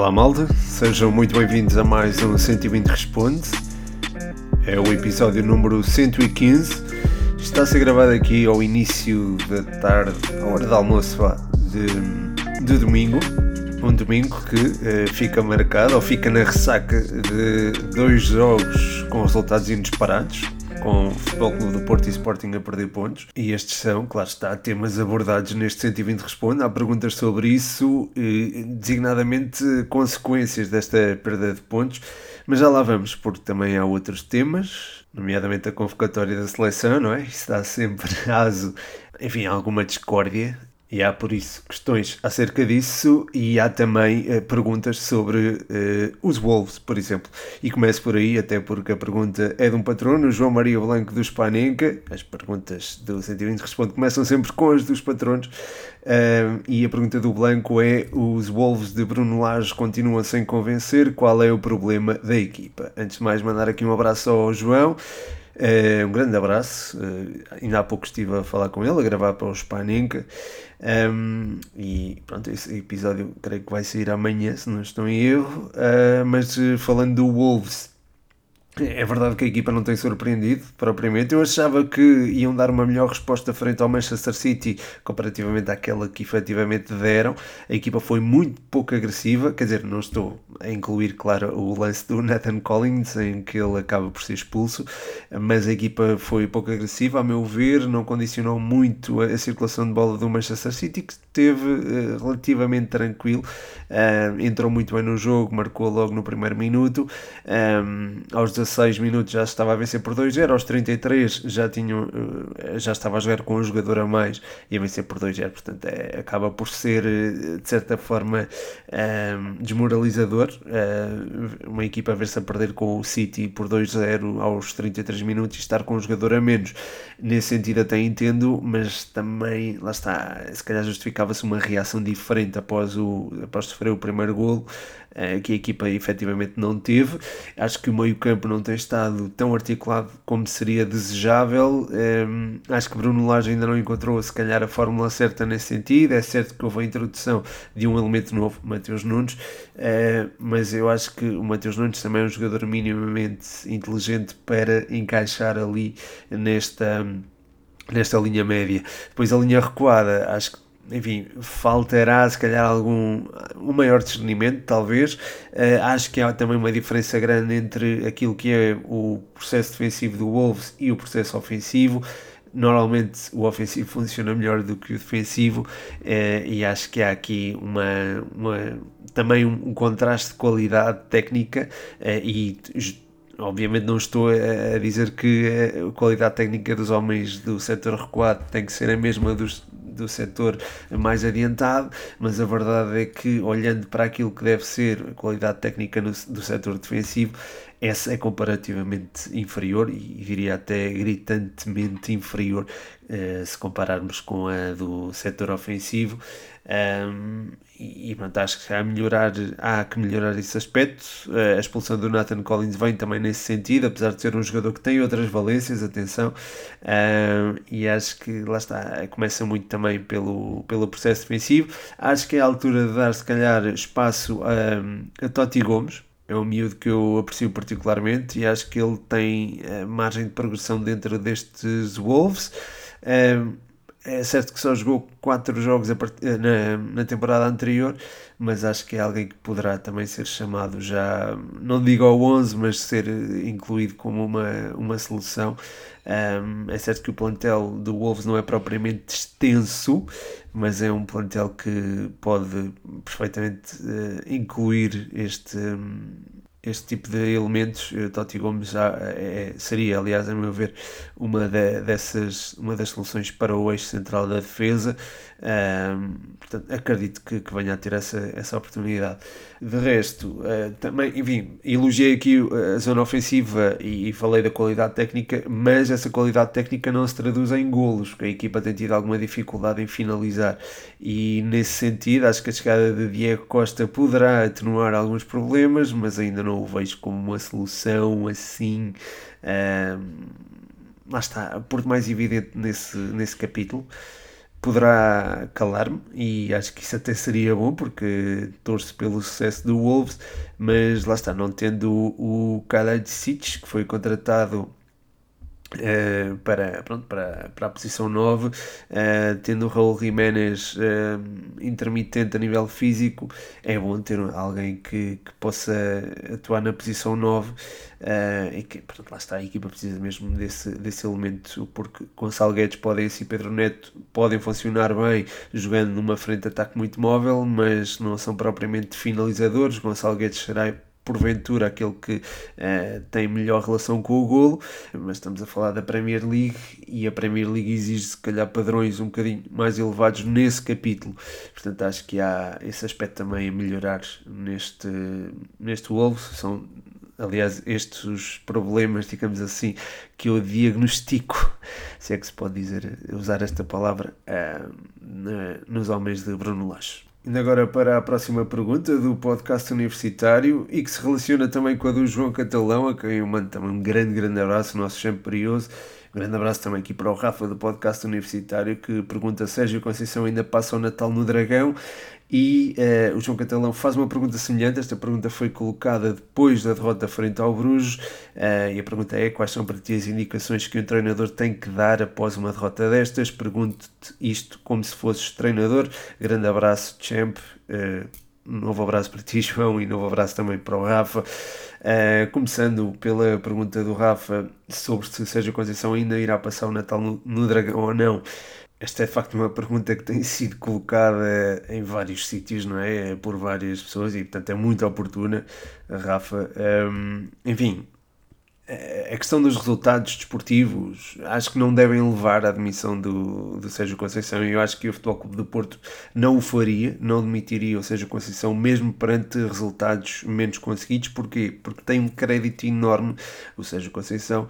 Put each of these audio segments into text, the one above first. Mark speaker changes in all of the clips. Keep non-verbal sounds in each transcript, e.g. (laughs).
Speaker 1: Olá malta, sejam muito bem-vindos a mais um 120 Responde. É o episódio número 115. Está a ser gravado aqui ao início da tarde, à hora do almoço de, de domingo. Um domingo que eh, fica marcado ou fica na ressaca de dois jogos com resultados inesperados com o Futebol Clube do Porto e Sporting a perder pontos. E estes são, claro está, temas abordados neste 120 Responde. Há perguntas sobre isso, designadamente consequências desta perda de pontos. Mas já lá vamos, porque também há outros temas, nomeadamente a convocatória da seleção, não é? Isso dá sempre (laughs) aso, enfim, alguma discórdia e há por isso questões acerca disso e há também uh, perguntas sobre uh, os Wolves, por exemplo. E começo por aí, até porque a pergunta é de um patrono, João Maria Blanco do Spanenka. As perguntas do 120 Responde começam sempre com as dos patronos. Uh, e a pergunta do Blanco é: os Wolves de Bruno Lage continuam sem convencer? Qual é o problema da equipa? Antes de mais, mandar aqui um abraço ao João. Uh, um grande abraço. Uh, ainda há pouco estive a falar com ele, a gravar para o Spaninka. Um, e pronto, esse episódio creio que vai sair amanhã, se não estou em erro. Uh, mas falando do Wolves, é verdade que a equipa não tem surpreendido propriamente. Eu achava que iam dar uma melhor resposta frente ao Manchester City comparativamente àquela que efetivamente deram. A equipa foi muito pouco agressiva, quer dizer, não estou a incluir, claro, o lance do Nathan Collins em que ele acaba por ser expulso, mas a equipa foi pouco agressiva, a meu ver, não condicionou muito a, circulação de bola do Manchester City, que esteve uh, relativamente tranquilo, uh, entrou muito bem no jogo, marcou logo no primeiro minuto. Um, aos 16 minutos já estava a vencer por 2-0, aos 33 já, tinha, eh, já estava a jogar com um jogador a mais e a vencer por 2-0, portanto é, acaba por ser eh, de certa forma ehm, desmoralizador uh, uma equipa a ver-se a perder com o City por 2-0 aos 33 minutos e estar com um jogador a menos, nesse sentido até entendo, mas também, lá está, se calhar justificava-se uma reação diferente após, o, após sofrer o primeiro golo que a equipa efetivamente não teve, acho que o meio campo não tem estado tão articulado como seria desejável. Um, acho que Bruno Lage ainda não encontrou, se calhar, a fórmula certa nesse sentido. É certo que houve a introdução de um elemento novo, Mateus Nunes, uh, mas eu acho que o Mateus Nunes também é um jogador minimamente inteligente para encaixar ali nesta nesta linha média. Depois a linha recuada, acho que enfim, faltará se calhar algum um maior discernimento, talvez. Uh, acho que há também uma diferença grande entre aquilo que é o processo defensivo do Wolves e o processo ofensivo. Normalmente o ofensivo (laughs) funciona melhor do que o defensivo uh, e acho que há aqui uma, uma também um, um contraste de qualidade técnica uh, e obviamente não estou a dizer que a qualidade técnica dos homens do setor recuado tem que ser a mesma dos, do setor mais adiantado, mas a verdade é que, olhando para aquilo que deve ser a qualidade técnica no, do setor defensivo, essa é comparativamente inferior e diria até gritantemente inferior uh, se compararmos com a do setor ofensivo. Um, e, pronto, acho que há, melhorar, há que melhorar esse aspecto. Uh, a expulsão do Nathan Collins vem também nesse sentido, apesar de ser um jogador que tem outras valências, atenção, e acho que lá está, começa muito também pelo, pelo processo defensivo. Acho que é a altura de dar, se calhar, espaço a, a Totti Gomes é um miúdo que eu aprecio particularmente e acho que ele tem uh, margem de progressão dentro destes Wolves. Uh, é certo que só jogou 4 jogos na, na temporada anterior, mas acho que é alguém que poderá também ser chamado já, não digo ao 11, mas ser incluído como uma, uma solução. Um, é certo que o plantel do Wolves não é propriamente extenso, mas é um plantel que pode perfeitamente uh, incluir este. Um, este tipo de elementos, eh, Totti Gomes já é, seria, aliás, a meu ver, uma, de, dessas, uma das soluções para o eixo central da defesa. Um, portanto, acredito que, que, venha a ter essa, essa oportunidade. De resto, uh, também, enfim, elogiei aqui a zona ofensiva e, e, falei da qualidade técnica, mas essa qualidade técnica não se traduz em golos, porque a equipa tem tido alguma dificuldade em finalizar. E nesse sentido, acho que a chegada de Diego Costa poderá atenuar alguns problemas, mas ainda não o vejo como uma solução assim. Um, lá está, por mais evidente nesse, nesse capítulo. Poderá calar-me e acho que isso até seria bom porque torço pelo sucesso do Wolves, mas lá está, não tendo o, Kalajic, que foi contratado Uh, para, pronto, para, para a posição 9, uh, tendo o Raul Jiménez uh, intermitente a nível físico, é bom ter alguém que, que possa atuar na posição 9 e que, portanto, lá está, a equipa precisa mesmo desse, desse elemento, porque Gonçalo Guedes podem e Pedro Neto podem funcionar bem jogando numa frente de ataque muito móvel, mas não são propriamente finalizadores. Gonçalo Guedes será porventura aquele que uh, tem melhor relação com o golo, mas estamos a falar da Premier League e a Premier League exige se calhar padrões um bocadinho mais elevados nesse capítulo, portanto acho que há esse aspecto também a melhorar neste, neste Wolves, são aliás, estes os problemas, digamos assim, que eu diagnostico, se é que se pode dizer, usar esta palavra, uh, nos homens de Bruno Lage. Indo agora para a próxima pergunta do podcast universitário e que se relaciona também com a do João Catalão, a quem eu mando também um grande, grande abraço, nosso. Um grande abraço também aqui para o Rafa do podcast universitário que pergunta Sérgio Conceição ainda passa o Natal no Dragão e uh, o João Catalão faz uma pergunta semelhante. Esta pergunta foi colocada depois da derrota frente ao Bruges. Uh, e a pergunta é: quais são para ti as indicações que um treinador tem que dar após uma derrota destas? Pergunto-te isto como se fosses treinador. Grande abraço, champ. Uh, novo abraço para ti, João, e novo abraço também para o Rafa. Uh, começando pela pergunta do Rafa sobre se Sérgio Conceição ainda irá passar o Natal no, no Dragão ou não. Esta é de facto uma pergunta que tem sido colocada em vários sítios, não é? Por várias pessoas e, portanto, é muito oportuna, Rafa. Um, enfim, a questão dos resultados desportivos acho que não devem levar à admissão do, do Sérgio Conceição e eu acho que o Futebol Clube do Porto não o faria, não demitiria o Sérgio Conceição mesmo perante resultados menos conseguidos. Porquê? Porque tem um crédito enorme o Sérgio Conceição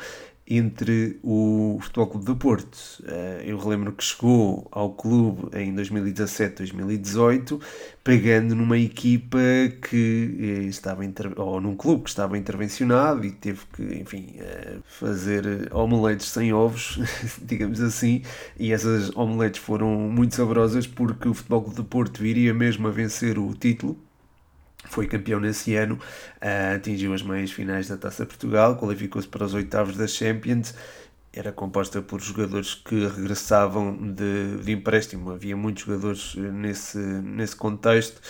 Speaker 1: entre o Futebol Clube do Porto. Eh, eu relembro que chegou ao clube em 2017-2018, pegando numa equipa que eh, estava ou num clube que estava intervencionado e teve que, enfim, eh, fazer omeletes sem ovos, (laughs) digamos assim, e essas omeletes foram muito saborosas porque o Futebol Clube do Porto iria mesmo a vencer o título foi campeão nesse ano, uh, atingiu as meias finais da Taça Portugal, qualificou-se para os oitavos da Champions, era composta por jogadores que regressavam de, de empréstimo, havia muitos jogadores nesse, nesse contexto.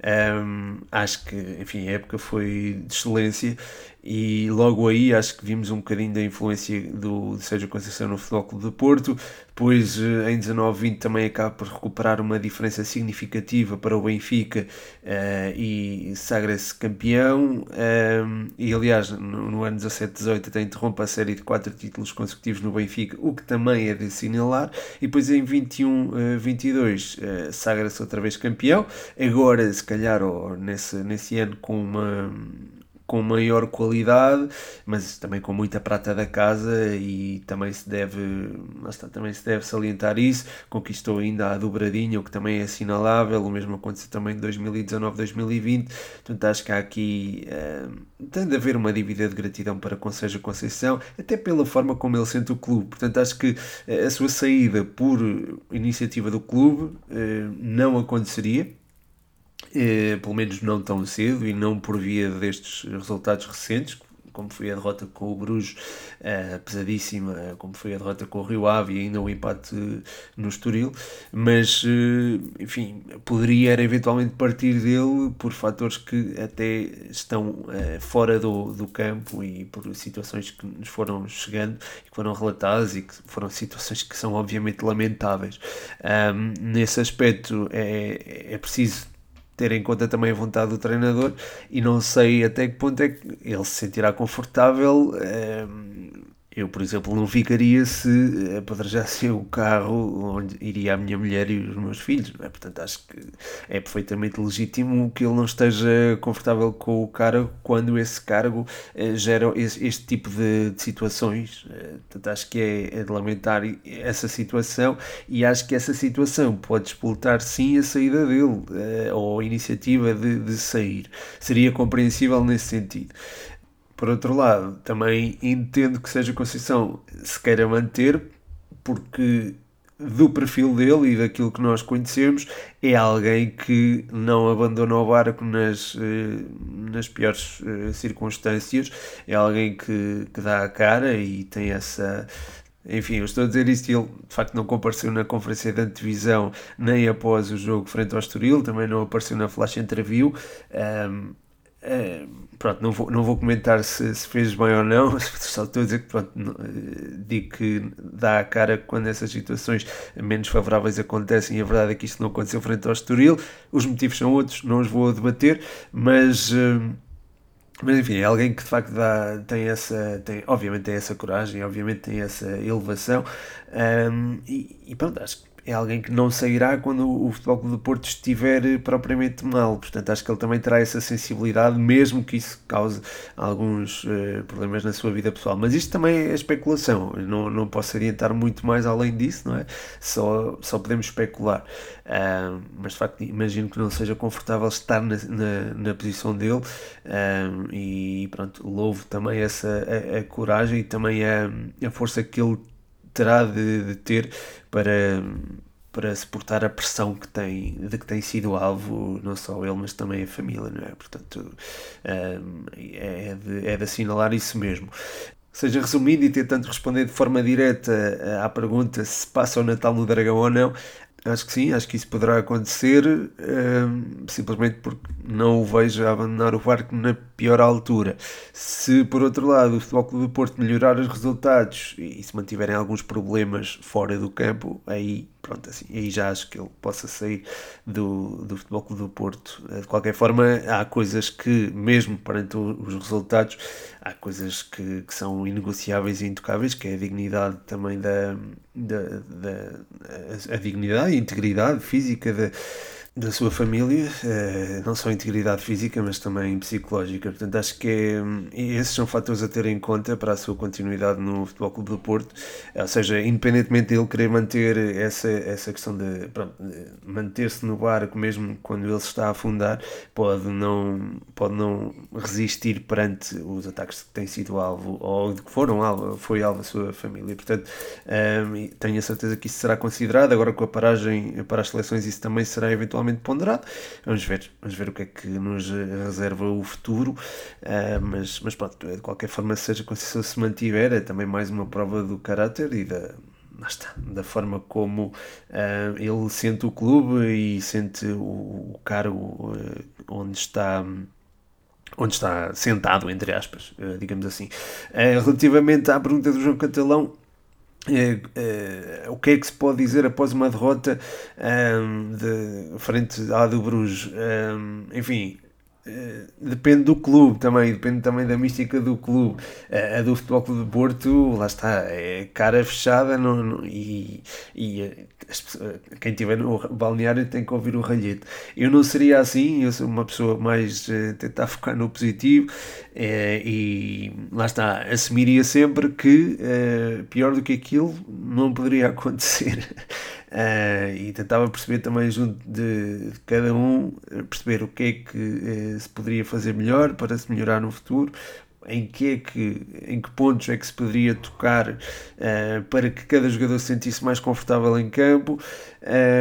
Speaker 1: Um, acho que, enfim, a época foi de excelência e logo aí acho que vimos um bocadinho da influência do, do Sérgio Conceição no Futebol Clube de Porto. Depois, eh, em 19-20, também acaba por recuperar uma diferença significativa para o Benfica uh, e sagra-se campeão. Uh, e aliás, no, no ano 17-18, até interrompe a série de quatro títulos consecutivos no Benfica, o que também é de assinalar. E depois, em 21-22, uh, sagra-se outra vez campeão. Agora, se calhar, ou nesse, nesse ano, com uma com maior qualidade, mas também com muita prata da casa e também se deve, também se deve salientar isso, conquistou ainda a dobradinha, o que também é assinalável, o mesmo aconteceu também em 2019-2020, portanto acho que há aqui uh, tem de haver uma dívida de gratidão para com Sérgio Conceição, até pela forma como ele sente o clube, portanto acho que uh, a sua saída por iniciativa do clube uh, não aconteceria, eh, pelo menos não tão cedo e não por via destes resultados recentes, como foi a derrota com o Bruges, uh, pesadíssima, como foi a derrota com o Rio Ave e ainda o empate no Estoril, mas, uh, enfim, poderia eventualmente partir dele por fatores que até estão uh, fora do, do campo e por situações que nos foram chegando e que foram relatadas e que foram situações que são obviamente lamentáveis. Um, nesse aspecto é, é preciso ter em conta também a vontade do treinador e não sei até que ponto é que ele se sentirá confortável. Ehm, eu, por exemplo, não ficaria se apedrejasse o carro onde iria a minha mulher e os meus filhos, é? Portanto, acho que é perfeitamente legítimo que ele não esteja confortável com o cargo quando esse cargo eh, gera esse, este tipo de, de situações. Eh, portanto, acho que é, é, de lamentar essa situação e acho que essa situação pode explotar sim a saída dele eh, ou a iniciativa de, de sair. Seria compreensível nesse sentido. Por outro lado, também entendo que seja Conceição se queira manter, porque do perfil dele e daquilo que nós conhecemos, é alguém que não abandona o barco nas, eh, nas piores eh, circunstâncias, é alguém que, que dá a cara e tem essa. Enfim, eu estou a dizer isto e ele de facto não compareceu na conferência de antevisão nem após o jogo frente ao Estoril, também não apareceu na flash interview. Um, é, pronto, não vou, não vou comentar se, se, fez bem ou não, (laughs) só estou a dizer que pronto, eh, digo que dá a cara quando essas situações menos favoráveis acontecem e a verdade é que isto não aconteceu frente ao Estoril, os motivos são outros, não os vou debater, mas... Eh, mas enfim, é alguém que de facto dá, tem essa, tem, obviamente tem essa coragem, obviamente tem essa elevação um, e, e pronto, acho que é alguém que não sairá quando o Futebol Clube do Porto estiver eh, propriamente mal. Portanto, acho que ele também terá essa sensibilidade, mesmo que isso cause alguns uh, problemas na sua vida pessoal. Mas isto também é especulação. não, não posso adiantar muito mais além disso, não é? Só, só podemos especular. Uh, mas de facto, imagino que não seja confortável estar na, na, na posição dele. Uh, e pronto, louvo também essa a, a coragem e também a, a força que ele terá de, de ter para, para suportar a pressão que tem, de que tem sido alvo, não só ele, mas também a família, não é? Portanto, hum, é, de, é de assinalar isso mesmo. Seja resumido e tentando responder de forma direta eh, à pergunta se passa o Natal no Dragão ou não, Acho que sim, acho que isso poderá acontecer, um, simplesmente porque não o vejo abandonar o barco na pior altura. Se, por outro lado, o Futebol Clube do Porto melhorar os resultados e, se mantiverem alguns problemas fora do campo, aí pronto, assim, aí já acho que ele possa sair do, do Futebol Clube do Porto. De qualquer forma, há coisas que, mesmo perante os resultados, há coisas que, que são inegociáveis e intocáveis, que é a dignidade também da, da, da a, a dignidade e integridade física da da sua família, eh, não só integridade física, mas também psicológica. Portanto, acho que é, esses são fatores a ter em conta para a sua continuidade no Futebol Clube do Porto. Ou seja, independentemente dele querer manter essa, essa questão de, manter-se no barco, mesmo quando ele se está a afundar, pode não, pode não resistir perante os ataques que têm sido alvo ou que foram alvo, foi alvo a sua família. Portanto, um, tenho a certeza que isso será considerado. Agora, com a paragem para as seleções, isso também será eventualmente ponderado. Vamos ver, vamos ver o que é que nos reserva o futuro, uh, mas, mas pronto, de qualquer forma, seja a Conceição se mantiver, é também mais uma prova do caráter e da, está, da forma como uh, ele sente o clube e sente o, o cargo uh, onde está onde está sentado, entre aspas, digamos assim. relativamente à pergunta do João Catalão, o que é que se pode dizer após uma derrota um, de, frente à do Bruges? Um, enfim, eh, depende do clube também, depende também da mística do clube. A, do Futebol Clube de Porto, lá está, é cara fechada no, no, e, e eh, quem estiver no balneário tem que ouvir o ralhete. Eu não seria assim, eu sou uma pessoa mais uh, tentar focar no positivo e lá está, assumiria sempre que uh, pior do que aquilo não poderia (laughs) acontecer. Uh, e tentava perceber também junto de, cada um, perceber o que é que uh, se poderia fazer melhor para se melhorar no futuro, em que é que em que pontos é que se poderia tocar uh, para que cada jogador se sentisse mais confortável em campo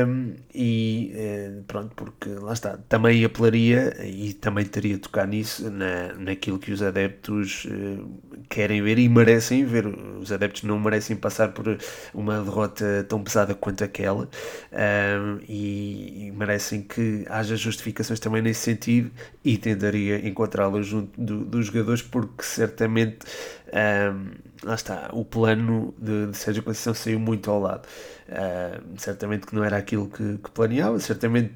Speaker 1: um, e uh, pronto porque lá está também apelaria e também teria de tocar nisso na, naquilo que os adeptos uh, querem ver e merecem ver. Os adeptos não merecem passar por uma derrota tão pesada quanto aquela um, e, e, merecem que haja justificações também nesse sentido e tentaria encontrá-las junto do, dos jogadores porque que certamente um, lá está, o plano de, de Sérgio Conceição saiu muito ao lado. Uh, certamente que não era aquilo que, que planeava, certamente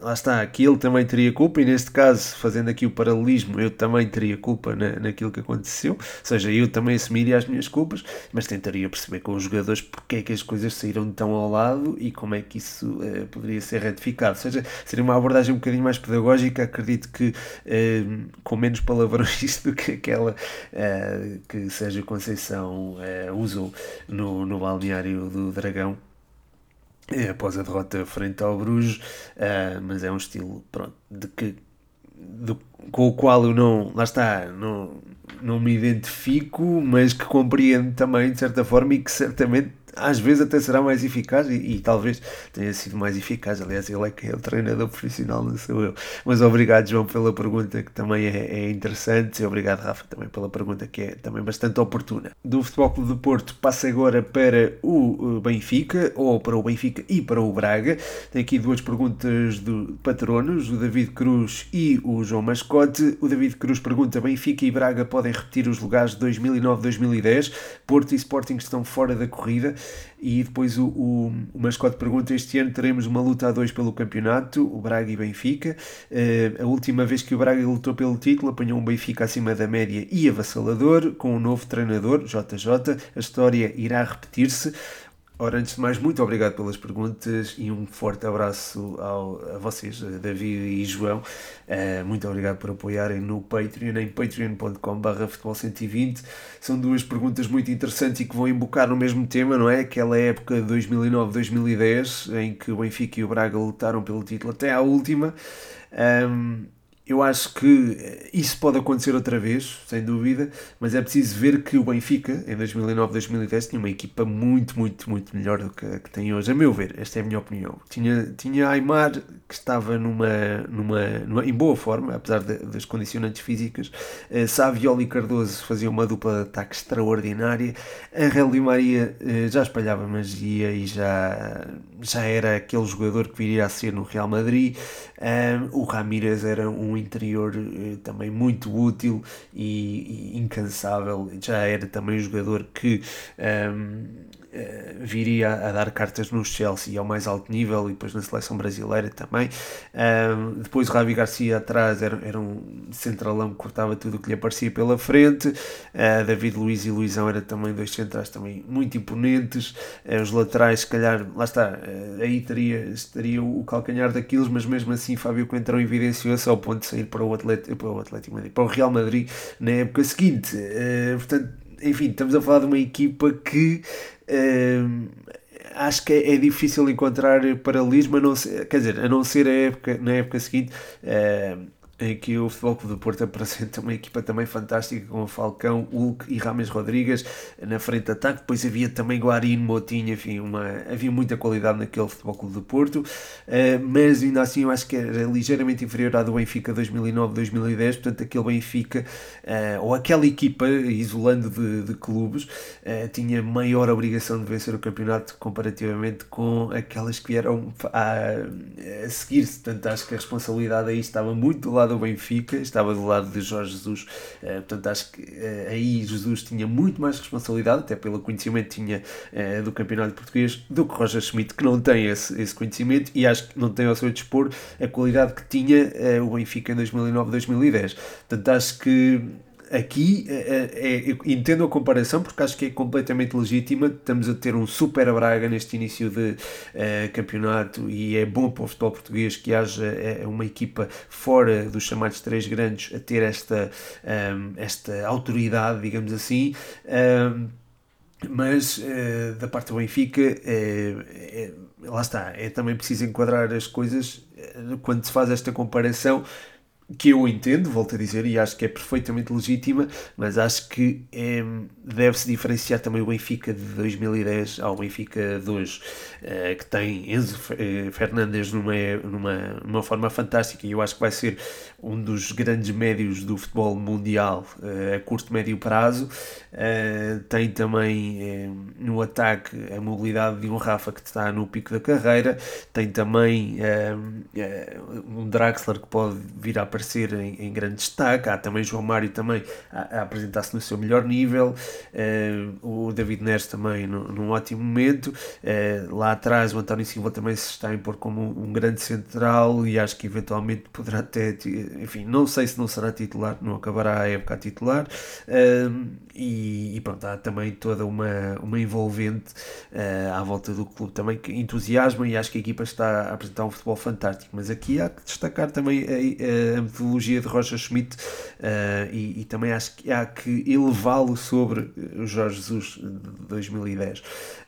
Speaker 1: lá está, aqui ele também teria culpa, e neste caso, fazendo aqui o paralelismo, eu também teria culpa na, naquilo que aconteceu, ou seja, eu também assumiria as minhas culpas, mas tentaria perceber com os jogadores porque é que as coisas saíram tão ao lado e como é que isso uh, poderia ser retificado. Ou seja, seria uma abordagem um bocadinho mais pedagógica, acredito que uh, com menos palavrões (laughs) do que aquela uh, que Sérgio Conceição usou no, no balneário do Dragão após a derrota frente ao Bruges, uh, mas é um estilo pronto, de que, de, com o qual eu não, lá está, não, não me identifico, mas que compreendo também de certa forma e que certamente às vezes até será mais eficaz e, e, talvez tenha sido mais eficaz. Aliás, ele é que é o treinador profissional, não sou eu. Mas obrigado, João, pela pergunta que também é, é interessante e obrigado, Rafa, também pela pergunta que é também bastante oportuna. Do Futebol Clube do Porto passa agora para o Benfica, ou para o Benfica e para o Braga. Tem aqui duas perguntas do patronos, o David Cruz e o João Mascote. O David Cruz pergunta: Benfica e Braga podem repetir os lugares de 2009-2010? Porto e Sporting estão fora da corrida. E depois o, o, o mascote pergunta: Este ano teremos uma luta a dois pelo campeonato, o Braga e Benfica. Uh, a última vez que o Braga lutou pelo título apanhou um Benfica acima da média e avassalador, com um novo treinador, JJ. A história irá repetir-se. Ora, antes de mais, muito obrigado pelas perguntas e um forte abraço ao, a vocês, David e João. Uh, muito obrigado por apoiarem no Patreon, em patreon.com.br futebol 120. São duas perguntas muito interessantes e que vão embocar no mesmo tema, não é? Aquela época de 2009-2010, em que o Benfica e o Braga lutaram pelo título até à última. Um, eu acho que eh, isso pode acontecer outra vez, sem dúvida, mas é preciso ver que o Benfica, em 2009-2010, tinha uma equipa muito, muito, muito melhor do que a que tem hoje, a meu ver, esta é a minha opinião. Tinha, tinha Aymar, que estava numa, numa, numa em boa forma, apesar de, das condicionantes físicas, uh, Saviola e Cardoso faziam uma dupla de ataque extraordinária, Angel Di Maria uh, já espalhava magia e já, já era aquele jogador que viria a ser no Real Madrid, o Ramírez era um interior eh, também muito útil e, e, incansável. Já era também um jogador que um, eh, viria a dar cartas no Chelsea ao mais alto nível e depois na seleção brasileira também. Um, depois o Ravi Garcia atrás era, era um centralão que cortava tudo o que lhe aparecia pela frente. Uh, David Luiz e Luizão eram também dois centrais também muito imponentes. Uh, os laterais, se calhar, lá está, uh, aí teria, estaria o calcanhar daqueles, mas mesmo assim Fábio Coentrão evidenciou-se ao ponto de sair para o Atlético, para o, Atlético Madrid, para o Real Madrid na época seguinte. portanto, enfim, estamos a falar de uma equipa que acho que é, é, difícil encontrar paralelismo, a não ser, quer dizer, a não ser a época, na época seguinte. Uh, em que o Futebol Clube do Porto (laughs) apresenta uma equipa também fantástica com o Falcão, Hulk e Rames Rodrigues na frente de ataque. Depois havia também Guarino, Motinho, enfim, uma, havia muita qualidade naquele Futebol Clube do Porto, uh, mas ainda assim eu acho que era ligeiramente inferior à do Benfica 2009-2010. Portanto, aquele Benfica, uh, ou aquela equipa, isolando de, de clubes, uh, tinha maior obrigação de vencer o campeonato comparativamente com aquelas que vieram a, a seguir-se. Portanto, acho que a responsabilidade aí estava muito do lado do Benfica, estava do lado de Jorge Jesus, uh, portanto acho que uh, aí Jesus tinha muito mais responsabilidade, até pelo conhecimento que tinha uh, do campeonato português, do que Roger Schmidt, que não tem esse, esse conhecimento e acho que não tem ao seu dispor a qualidade que tinha o Benfica em 2009-2010. Portanto acho que aqui é, é, entendo a comparação porque acho que é completamente legítima. Estamos a ter um super Braga neste início de campeonato e é bom para o futebol português que haja uma equipa fora dos chamados três grandes a ter esta, um, esta autoridade, digamos assim. Um, mas da parte do Benfica, lá está, é também preciso enquadrar as coisas quando se faz esta comparação que eu entendo, volto a dizer, e acho que é perfeitamente legítima, mas acho que é, deve-se diferenciar também o Benfica de 2010 ao Benfica de hoje, uh, que tem Enzo eh, Fernandes numa, numa, numa forma fantástica e eu acho que vai ser um dos grandes médios do futebol mundial a curto médio prazo. Tem também no ataque a mobilidade de um Rafa que está no pico da carreira, tem também um Draxler que pode vir a aparecer em, em grande destaque. Há também João Mário também a, a apresentar-se no seu melhor nível. Uh, o David Neres também num ótimo momento. Uh, lá atrás o António Silva também se está a impor como um, um, grande central e acho que eventualmente poderá até, enfim, não sei se não será titular, não acabará a época a titular. Uh, e, e, pronto, há também toda uma, uma envolvente à volta do clube também que entusiasma e acho que a equipa está a apresentar um futebol fantástico. Mas aqui há que destacar também a, a metodologia de Roger Schmidt uh, e, e, também acho que há que elevá-lo sobre o Jorge Jesus de 2010.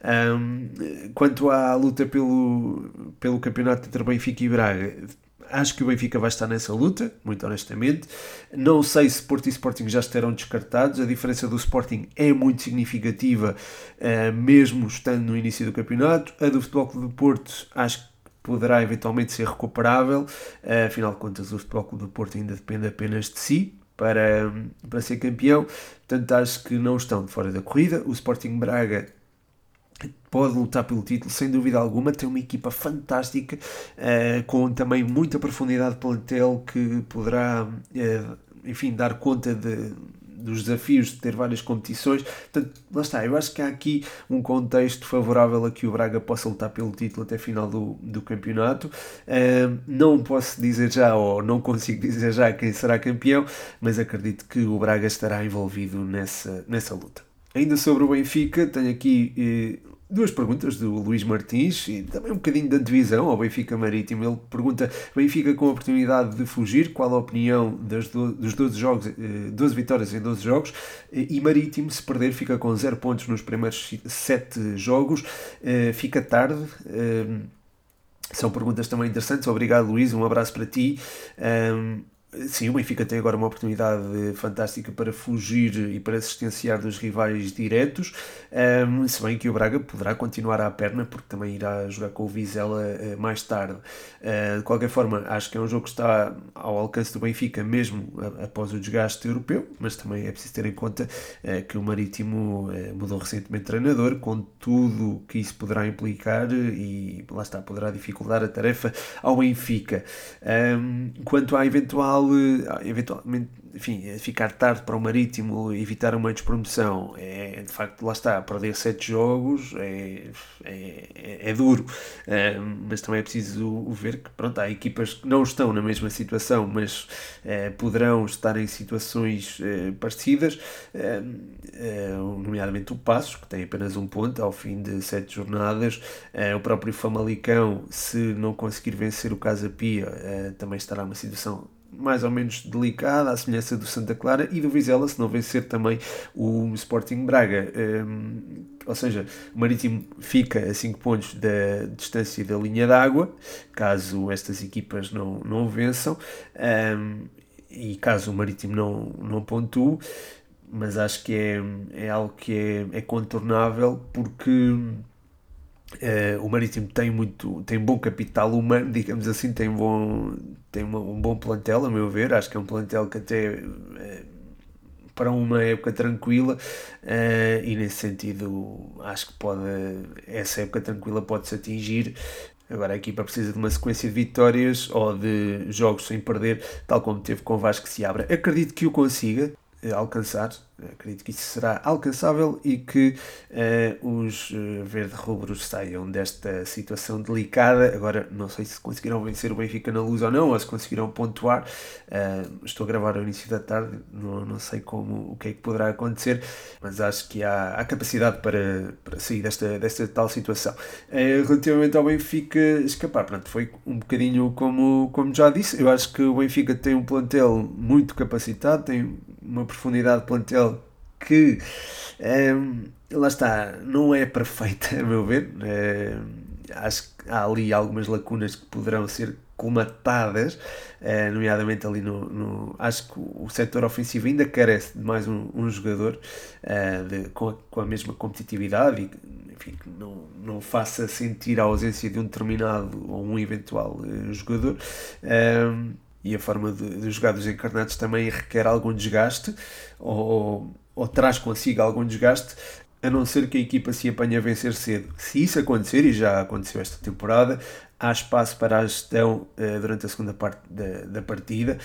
Speaker 1: Um, quanto à luta pelo, pelo campeonato entre Benfica e Braga, acho que o Benfica vai estar nessa luta, muito honestamente. Não sei se Porto e Sporting já estarão descartados. A diferença do Sporting é muito significativa, uh, mesmo estando no início do campeonato. A do Futebol Clube do Porto, acho que poderá eventualmente ser recuperável. Afinal de contas, o Futebol Clube do Porto ainda depende apenas de si para, para ser campeão. Portanto, acho que não estão de fora da corrida. O Sporting Braga pode lutar pelo título, sem dúvida alguma. Tem uma equipa fantástica, uh, com também muita profundidade de plantel que poderá, uh, enfim, dar conta de, dos desafios de ter várias competições. Portanto, lá está, eu acho que há aqui um contexto favorável a que o Braga possa lutar pelo título até final do, do campeonato. Uh, não posso dizer já, ou não consigo dizer já quem será campeão, mas acredito que o Braga estará envolvido nessa, nessa luta. Ainda sobre o Benfica, tenho aqui eh, duas perguntas do Luís Martins e também um bocadinho da divisão ao Benfica Marítimo. Ele pergunta: Benfica com a oportunidade de fugir, qual a opinião das do, dos 12 jogos, 12 eh, vitórias em 12 jogos? E Marítimo, se perder, fica com 0 pontos nos primeiros 7 jogos, eh, fica tarde. Eh, são perguntas também interessantes. Obrigado, Luís. Um abraço para ti. Sim, o Benfica tem agora uma oportunidade fantástica para fugir e para asistenciar dos rivais diretos, um, se bem que o Braga poderá continuar à perna, porque também irá jogar com o Vizela uh, mais tarde. Uh, de qualquer forma, acho que é um jogo que está ao alcance do Benfica, mesmo após o desgaste europeu, mas também é preciso ter em conta uh, que o Marítimo mudou recentemente de treinador, com tudo que isso poderá implicar e lá está, poderá dificultar a tarefa ao Benfica. Um, quanto à eventual eventual, eventualmente, enfim, é ficar tarde para o Marítimo, evitar uma despromoção, é, de facto, lá está, perder sete jogos é, é, é duro, é, mas também é preciso ver que, pronto, há equipas que não estão na mesma situação, mas é, poderão estar em situações é, parecidas, nomeadamente o Passos, que tem apenas um ponto ao fim de sete jornadas, o próprio Famalicão, se não conseguir vencer o Casa Pia, também estará numa situação mais ou menos delicada, à semelhança do Santa Clara e do Vizela, se não vencer também o Sporting Braga. Um, ou seja, o Marítimo fica a 5 pontos da distância da linha d'água, caso estas equipas não, não vençam, um, e caso o Marítimo não, não pontue, mas acho que é, é algo que é, é contornável porque Uh, o Marítimo tem muito tem bom capital humano, digamos assim, tem, bom, tem uma, um bom plantel, a meu ver. Acho que é um plantel que até uh, para uma época tranquila uh, e nesse sentido acho que pode essa época tranquila pode-se atingir. Agora a equipa precisa de uma sequência de vitórias ou de jogos sem perder, tal como teve com o Vasco se abra. Acredito que o consiga alcançar acredito que isso será alcançável e que uh, os uh, verde-rubros saiam desta situação delicada. Agora, não sei se conseguirão vencer o Benfica na luz ou não, ou se conseguirão pontuar. Uh, estou a gravar ao início da tarde, não, não sei como, o que é que poderá acontecer, mas acho que há, há capacidade para, para sair desta, desta tal situação. relativamente ao Benfica escapar, pronto, foi um bocadinho como, como já disse. Eu acho que o Benfica tem um plantel muito capacitado, tem uma profundidade de plantel que um, ehm, lá está, não é perfeita, (laughs) a meu ver. Um, acho que há ali algumas lacunas que poderão ser colmatadas, uh, nomeadamente ali no, no, Acho que o setor ofensivo ainda carece de mais um, um jogador uh, de, com, a, com, a, mesma competitividade e enfim, que não, não faça sentir a ausência de um determinado ou um eventual uh, jogador. Ehm, e a forma de, de jogar dos encarnados também requer algum desgaste ou, ou traz consigo algum desgaste, a não ser que a equipa se apanhe a vencer cedo. Se isso acontecer, e já aconteceu esta temporada, há espaço para a gestão uh, durante a segunda parte da, da partida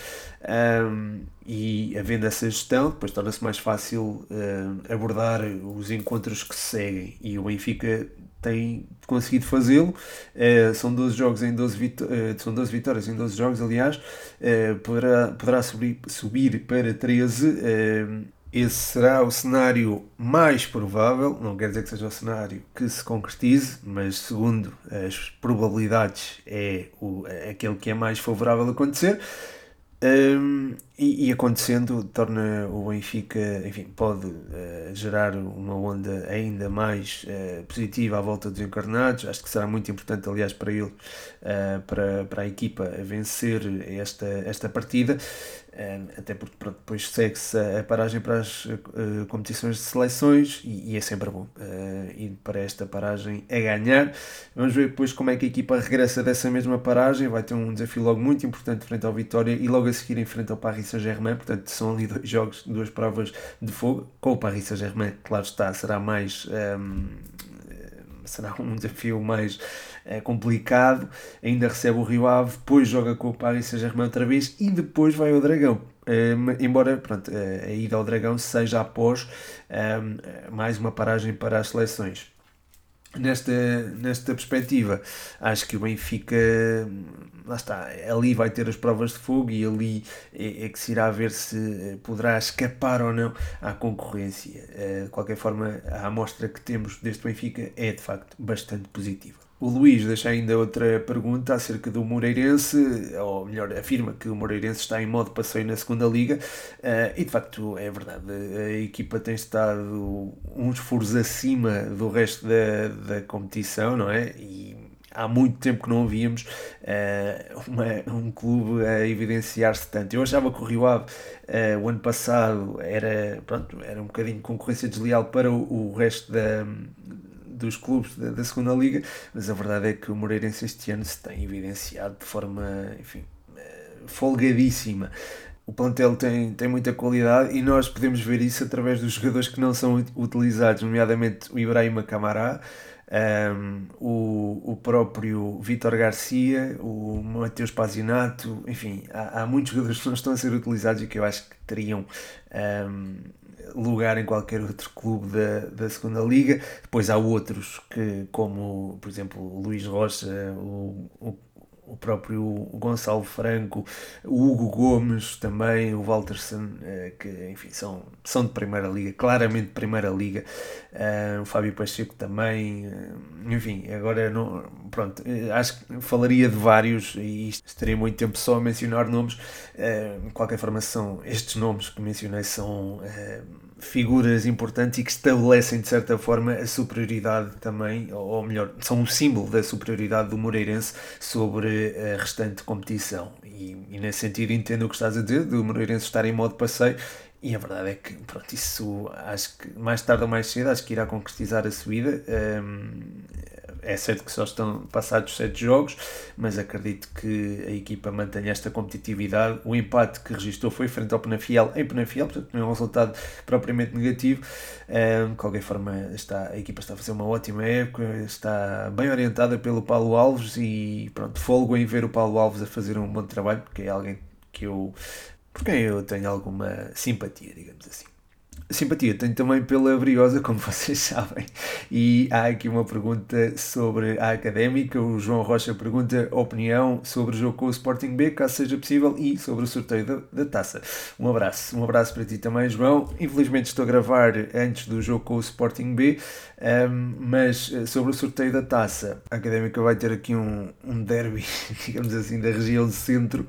Speaker 1: um, e havendo essa gestão, depois torna-se mais fácil uh, abordar os encontros que se seguem e o Benfica tem conseguido fazê-lo. Uh, são 12 jogos em 12 vitó são 12 vitórias em 12 jogos, aliás, poderá, poderá subir, subir para 13 esse será o cenário mais provável, não quer dizer que seja o cenário que se concretize, mas segundo as probabilidades é, o, é aquele que é mais favorável a acontecer. Um, e, e, acontecendo, torna o Benfica, enfim, pode uh, gerar uma onda ainda mais uh, positiva à volta dos encarnados. Acho que será muito importante, aliás, para ele, uh, para, para a equipa, vencer esta, esta partida até porque pronto, depois segue-se a paragem para as uh, competições de seleções e, e é sempre bom uh, ir para esta paragem a ganhar. Vamos ver depois como é que a equipa regressa dessa mesma paragem. Vai ter um desafio logo muito importante frente ao Vitória e logo a seguir em frente ao Paris Saint-Germain. Portanto, são ali dois jogos, duas provas de fogo. Com o Paris Saint-Germain, claro está, será mais. Um, ehm, será um (laughs) desafio mais é complicado, ainda recebe o Rio Ave, depois joga com o Paris Saint-Germain outra vez e depois vai ao Dragão. Um, embora pronto, a ida ao Dragão seja após um, mais uma paragem para as seleções. Nesta, nesta perspectiva, acho que o Benfica, lá está, ali vai ter as provas de fogo e ali é, é que se irá ver se poderá escapar ou não à concorrência. De qualquer forma, a amostra que temos deste Benfica é de facto bastante positiva. O Luís deixa ainda outra pergunta acerca do Moreirense, ou melhor, afirma que o Moreirense está em modo passeio na segunda Liga, uh, e de facto é verdade, a equipa tem estado uns furos acima do resto da, da competição, não é? E há muito tempo que não víamos uh, uma, um clube a evidenciar-se tanto. Eu achava que o Rio Ave uh, o ano passado era, pronto, era um bocadinho concorrência desleal para o, o resto da dos clubes da, da, segunda liga, mas a verdade é que o Moreirense este ano se tem evidenciado de forma, enfim, eh, folgadíssima. O plantel tem, tem muita qualidade e nós podemos ver isso através dos jogadores que não são utilizados, nomeadamente o Ibrahima Camará, um, ehm, o, o próprio Vítor Garcia, o Mateus Pazinato, enfim, há, há muitos jogadores que não estão a ser utilizados e que eu acho que teriam um, ehm, lugar em qualquer outro clube da, da segunda liga. Depois há outros que, como por exemplo o Luís Rocha, o, o o próprio Gonçalo Franco, o Hugo Gomes também, o Walterson, eh, que enfim são, são de Primeira Liga, claramente de Primeira Liga, uh, o Fábio Pacheco também, uh, enfim, agora não, pronto, acho que falaria de vários e estaria muito tempo só a mencionar nomes, de qualquer forma são estes nomes que mencionei são figuras importantes e que estabelecem de certa forma a superioridade também, ou melhor, são um símbolo da superioridade do Moreirense sobre a restante competição. E, e nesse sentido entendo o que estás a dizer, do Moreirense estar em modo passeio, e a verdade é que pronto, isso acho que mais tarde ou mais cedo acho que irá concretizar a subida. Um, é certo que só estão passados sete jogos, mas acredito que a equipa mantenha esta competitividade. O empate que registrou foi frente ao Penafiel em Penafiel, portanto não é um resultado propriamente negativo. de qualquer forma, está, a equipa está a fazer uma ótima época, está bem orientada pelo Paulo Alves e pronto, folgo em ver o Paulo Alves a fazer um bom trabalho, porque é alguém que eu, por quem eu tenho alguma simpatia, digamos assim simpatia tenho também pela Briosa, como (laughs) vocês sabem. E há aqui uma pergunta sobre a académica. O João Rocha pergunta opinião sobre o jogo com o Sporting B, caso seja possível, e sobre o sorteio da, da taça. Um abraço, um abraço para ti também, João. Infelizmente estou a gravar antes do jogo com o Sporting B, um, mas eh, sobre o sorteio da taça, a académica vai ter aqui um, um derby, (laughs) digamos assim, da região centro,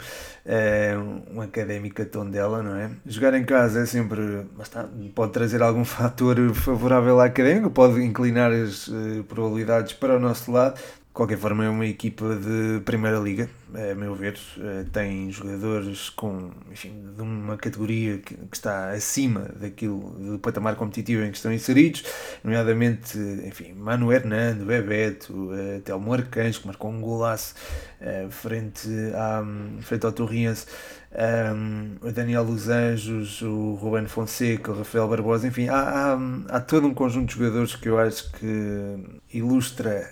Speaker 1: um, uma académica tondela, não é? Jogar em casa é sempre. Bastante, pode trazer algum fator favorável à académica, pode inclinar as uh, probabilidades para o nosso lado. De qualquer forma, é uma equipa de Primeira Liga, a meu ver. Uh, tem jogadores com, enfim, de uma categoria que, que, está acima daquilo do patamar competitivo em que estão inseridos, nomeadamente, enfim, Mano Hernando, Bebeto, uh, Telmo Arcanjo, que marcou um golaço uh, frente, à, frente ao Torriense um, o Daniel dos Anjos, o Ruben Fonseca, o Rafael Barbosa, enfim, há, há, há, todo um conjunto de jogadores que eu acho que ilustra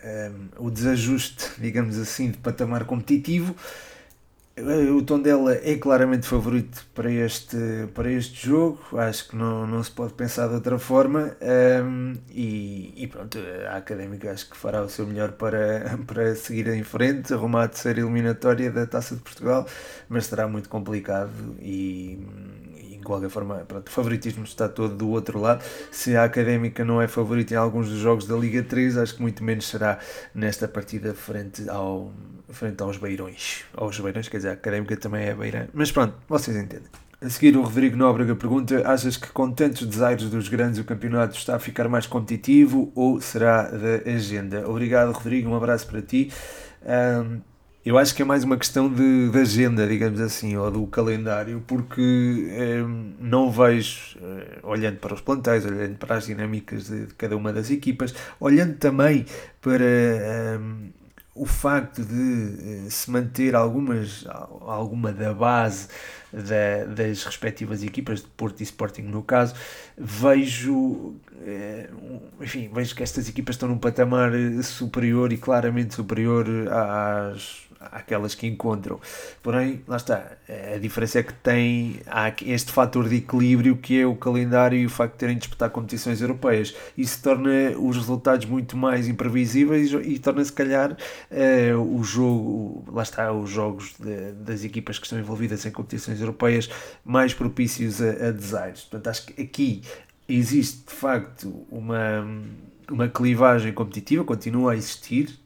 Speaker 1: um, o desajuste, (laughs) digamos assim, de patamar competitivo o Tondela é claramente favorito para este, para este jogo, acho que não, não se pode pensar de outra forma. Um, e, e, pronto, a Académica acho que fará o seu melhor para, (laughs) para seguir em frente, arrumar a terceira eliminatória da Taça de Portugal, mas será muito complicado e qualquer forma, pronto, o favoritismo está todo do outro lado. Se a Académica não é favorita em alguns dos jogos da Liga 3, acho que muito menos será nesta partida frente, ao, frente aos Beirões. Aos Beirões, quer dizer, a Académica também é Beirão. Mas pronto, vocês entendem. A seguir, o Rodrigo Nóbrega pergunta: Achas que com tantos desaires dos grandes o campeonato está a ficar mais competitivo ou será da agenda? Obrigado, Rodrigo, um abraço para ti. Um, eu acho que é mais uma questão de, de agenda, digamos assim, ou do calendário, porque eh, não vejo, eh, olhando para os plantéis, olhando para as dinâmicas de, de, cada uma das equipas, olhando também para eh, o facto de se manter algumas, alguma da base da, das respectivas equipas, de Porto e Sporting no caso, vejo, enfim, vejo que estas equipas estão num patamar superior e claramente superior às àquelas que encontram. Porém, lá está, a diferença é que tem este fator de equilíbrio que é o calendário e o facto de terem de disputar competições europeias. Isso torna os resultados muito mais imprevisíveis e torna se calhar eh, o jogo, lá está, os jogos de, das equipas que estão envolvidas em competições europeias mais propícios a, a desaires. Portanto, acho que aqui existe de facto uma, uma clivagem competitiva, continua a existir,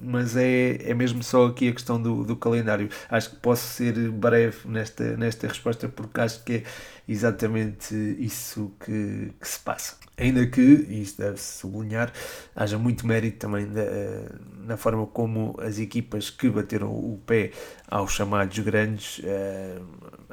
Speaker 1: mas é, é mesmo só aqui a questão do, do calendário. Acho que posso ser breve nesta, nesta resposta porque acho que é exatamente isso que, que se passa. Ainda que, e isso deve-se sublinhar, haja muito mérito também da, na forma como as equipas que bateram o pé aos chamados grandes,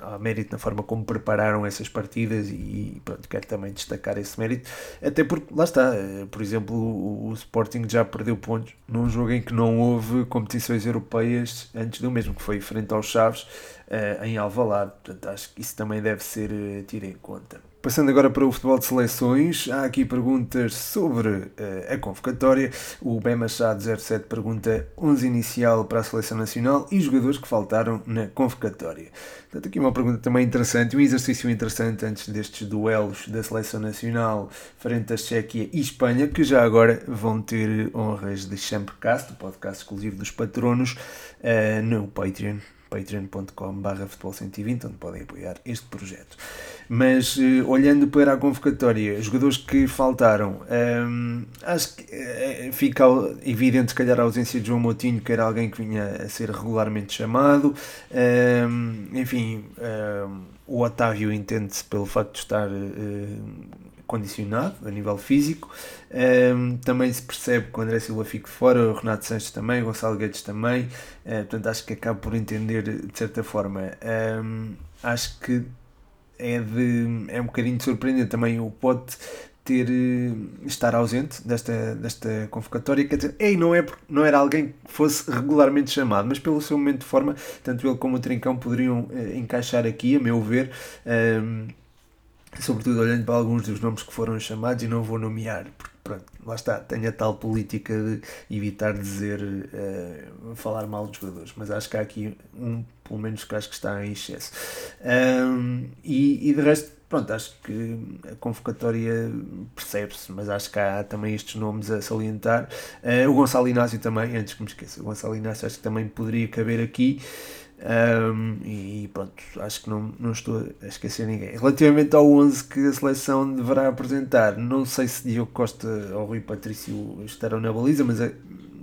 Speaker 1: há mérito na forma como prepararam essas partidas e pronto, quero também destacar esse mérito, até porque lá está, uh, por exemplo, o, o, Sporting já perdeu pontos num jogo em que não houve competições europeias antes do mesmo, que foi frente aos Chaves uh, em Alvalade, portanto acho que isso também deve ser tido em conta. Passando agora para o futebol de seleções, há aqui perguntas sobre uh, a convocatória. O Ben Machado 07 pergunta 11 inicial para a seleção nacional e jogadores que faltaram na convocatória. Portanto, aqui uma pergunta também interessante, um exercício interessante antes destes duelos da seleção nacional frente à Chequia e Espanha, que já agora vão ter honras de Champcast, o podcast exclusivo dos patronos, uh, no Patreon patreon.com.br futebol120, onde podem apoiar este projeto. Mas uh, olhando para a convocatória, jogadores que faltaram, um, acho que uh, fica evidente, se calhar, a ausência de João Moutinho, que era alguém que vinha a ser regularmente chamado. Um, enfim, um, o Otávio entende-se pelo facto de estar uh, condicionado a nível físico. Um, também se percebe que o André Silva fica fora, o Renato Sanches também, o Gonçalo Guedes também. Uh, portanto, acho que acabo por entender de certa forma. Um, acho que é, de, é um bocadinho surpreendente também o Pote ter eh, estar ausente desta, desta convocatória, quer dizer, ei, não, é, não era alguém que fosse regularmente chamado, mas pelo seu momento de forma, tanto ele como o Trincão poderiam uh, encaixar aqui, a meu ver, um, sobretudo olhando para alguns dos nomes que foram chamados e não vou nomear, porque pronto, lá está, tenho a tal política de evitar dizer, uh, falar mal dos jogadores, mas acho que há aqui um, pelo menos que acho que está em excesso. Um, e, e de resto, pronto, acho que a convocatória percebe-se, mas acho que há também estes nomes a salientar. Uh, o Gonçalo Inácio também, antes que me esqueça, o Gonçalo Inácio acho que também poderia caber aqui. Um, e pronto, acho que não, não estou a esquecer ninguém. Relativamente ao 11 que a seleção deverá apresentar, não sei se Diogo Costa ou Rui Patrício estarão na baliza, mas é,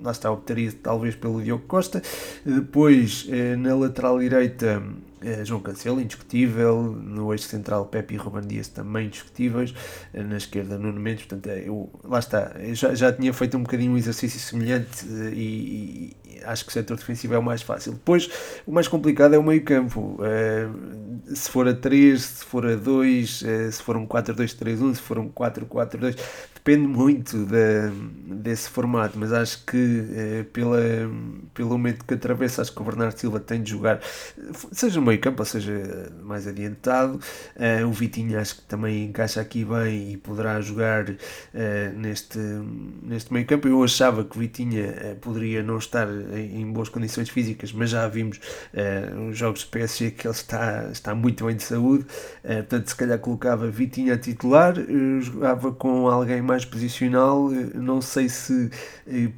Speaker 1: lá está, optaria talvez pelo Diogo Costa. Depois, eh, na lateral direita, eh, João Cancelo, indiscutível. No eixo central, Pepe e Ruben Dias também indiscutíveis. Eh, na esquerda, Nuno Mendes. Portanto, eu, lá está, eu já, já tinha feito um bocadinho um exercício semelhante e, acho que o setor defensivo é o mais fácil. Depois, o mais complicado é o meio campo. Uh, se for a 3, se for a 2, uh, eh, se for um 4-2-3-1, se for um 4-4-2, depende muito de, desse formato, mas acho que uh, pela, pelo momento que atravessa, acho que o Bernardo Silva tem de jogar, seja no meio campo, ou seja mais adiantado. o Vitinho acho que também encaixa aqui bem e poderá jogar neste, neste meio campo. Eu achava que o Vitinha poderia não estar em boas condições físicas, mas já vimos nos jogos de PSG que ele está, está muito bem de saúde, portanto se calhar colocava Vitinha a titular, jogava com alguém mais posicional, não sei se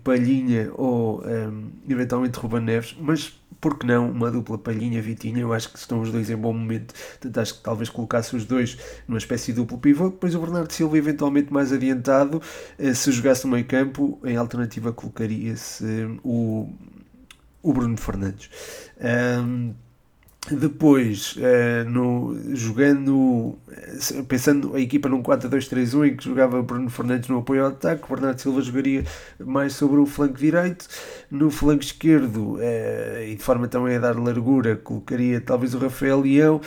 Speaker 1: Palhinha ou um, eventualmente Ruben Neves, mas porque não uma dupla Palhinha-Vitinha? Eu acho que estão os dois em bom momento, portanto acho que talvez colocasse os dois numa espécie de duplo pivô, depois o Bernardo Silva eventualmente mais adiantado, eh, se jogasse no meio campo, em alternativa colocaria-se o, o Bruno Fernandes. Um, depois, uh, no, jogando, eh, pensando a equipa num 4-2-3-1 em que jogava Bruno Fernandes no apoio ao ataque, Bernardo Silva jogaria mais sobre o flanco direito, no flanco esquerdo, uh, e de forma também a dar largura, colocaria talvez o Rafael Leão,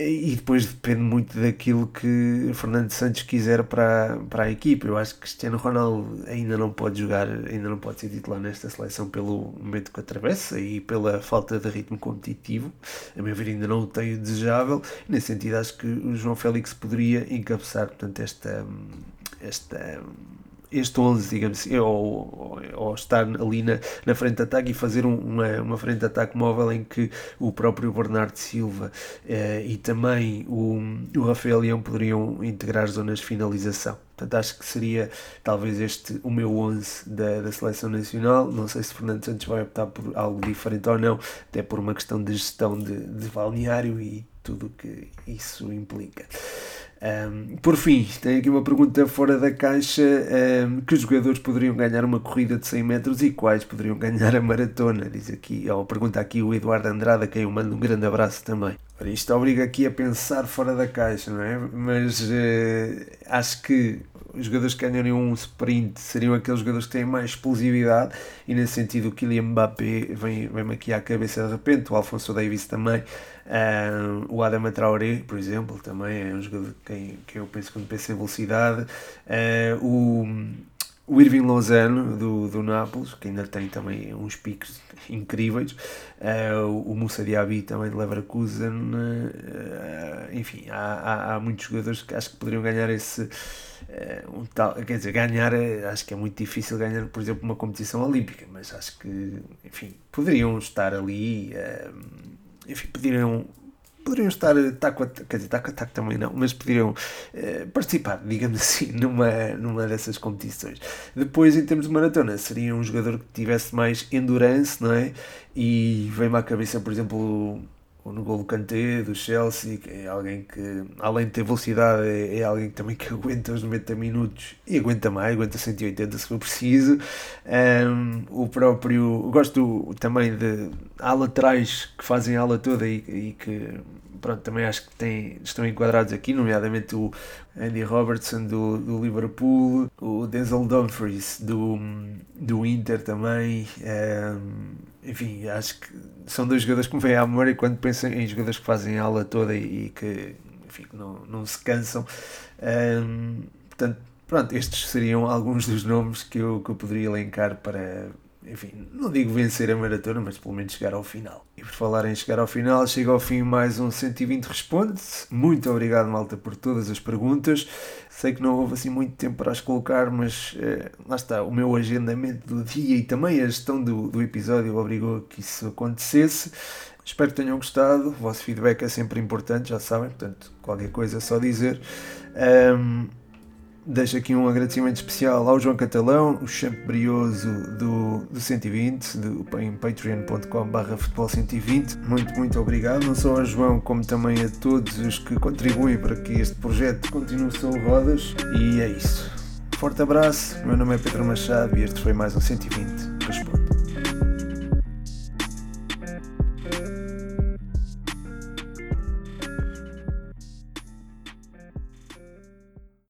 Speaker 1: e depois depende muito daquilo que Fernando Santos quiser para, para a equipa. Eu acho que Cristiano Ronaldo ainda não pode jogar, ainda não pode ser titular nesta seleção pelo momento que atravessa e pela falta de ritmo competitivo. A meu ver, ainda não o tem o desejável. Nesse sentido, acho que o João Félix poderia encabeçar portanto, esta, esta este 11, digamos assim, ou, ou, estar ali na, na frente de ataque e fazer um, uma, uma frente de ataque móvel em que o próprio Bernardo Silva eh, e também o, o Rafael Leão poderiam integrar zonas de finalização. Portanto, acho que seria talvez este o meu 11 da, da seleção nacional. Não sei se Fernando Santos vai optar por algo diferente ou não, até por uma questão de gestão de, de balneário e tudo o que isso implica. Um, por fim, tenho aqui uma pergunta fora da caixa: um, que jogadores poderiam ganhar uma corrida de 100 metros e quais poderiam (laughs) ganhar a maratona? Diz aqui, ou pergunta aqui o Eduardo Andrade, a quem eu mando um grande abraço também. Isto obriga aqui a pensar fora da caixa, não é? Mas uh, acho que os jogadores que ganhariam um sprint seriam aqueles jogadores que têm mais explosividade e nesse sentido o Kylian Mbappé vem-me vem aqui à cabeça de repente, o Alfonso Davis também, um, o Adama Traoré, por exemplo, também é um jogador que, que eu penso quando penso em velocidade, uh, o o Irving Lozano do, do Nápoles, que ainda tem também uns picos incríveis, uh, o Moussa Diaby também de Leverkusen, uh, enfim, há, há, há, muitos jogadores que acho que poderiam ganhar esse uh, um tal, quer dizer, ganhar, acho que é muito difícil ganhar, por exemplo, uma competição olímpica, mas acho que, enfim, poderiam estar ali, enfim, poderiam poderiam estar taco a quer dizer, taco a taco também não, mas poderiam eh, participar, digamos (laughs) assim, numa, numa dessas competições. Depois, em termos de maratona, seria um jogador que tivesse mais endurance, não é? E vem-me à cabeça, por exemplo, no gol do Kanté, do Chelsea, que é alguém que, além de ter velocidade, é, é, alguém também que (laughs) aguenta os 90 minutos e aguenta mais, aguenta 180 se for preciso. Um, o próprio, gosto também de há laterais que fazem a ala toda e, e que pronto, também acho que tem, estão enquadrados aqui, nomeadamente o Andy Robertson do, do Liverpool, o Denzel Dumfries do, do Inter também. Um, enfim, acho que são dois jogadores que me vêm à memória quando penso em jogadores que fazem a aula toda e, e que, enfim, não, não se cansam. Um, portanto, pronto, estes seriam alguns dos nomes que eu, que eu poderia elencar para enfim, não digo vencer a maratona, mas pelo menos chegar ao final. E por falar em chegar ao final, chega ao fim mais um 120 Responde. Muito obrigado, malta, por todas as perguntas. Sei que não houve assim muito tempo para as colocar, mas eh, lá está, o meu agendamento do dia e também a gestão do, do episódio obrigou que isso acontecesse. Espero que tenham gostado. O vosso feedback é sempre importante, já sabem, portanto, qualquer coisa é só dizer. Um, Deixo aqui um agradecimento especial ao João Catalão, o champ brioso do, do 120, do, em patreon.com.br futebol120. Muito, muito obrigado, não só ao João, como também a todos os que contribuem para que este projeto continue sobre rodas. E é isso. Forte abraço, meu nome é Pedro Machado e este foi mais um 120. Responde.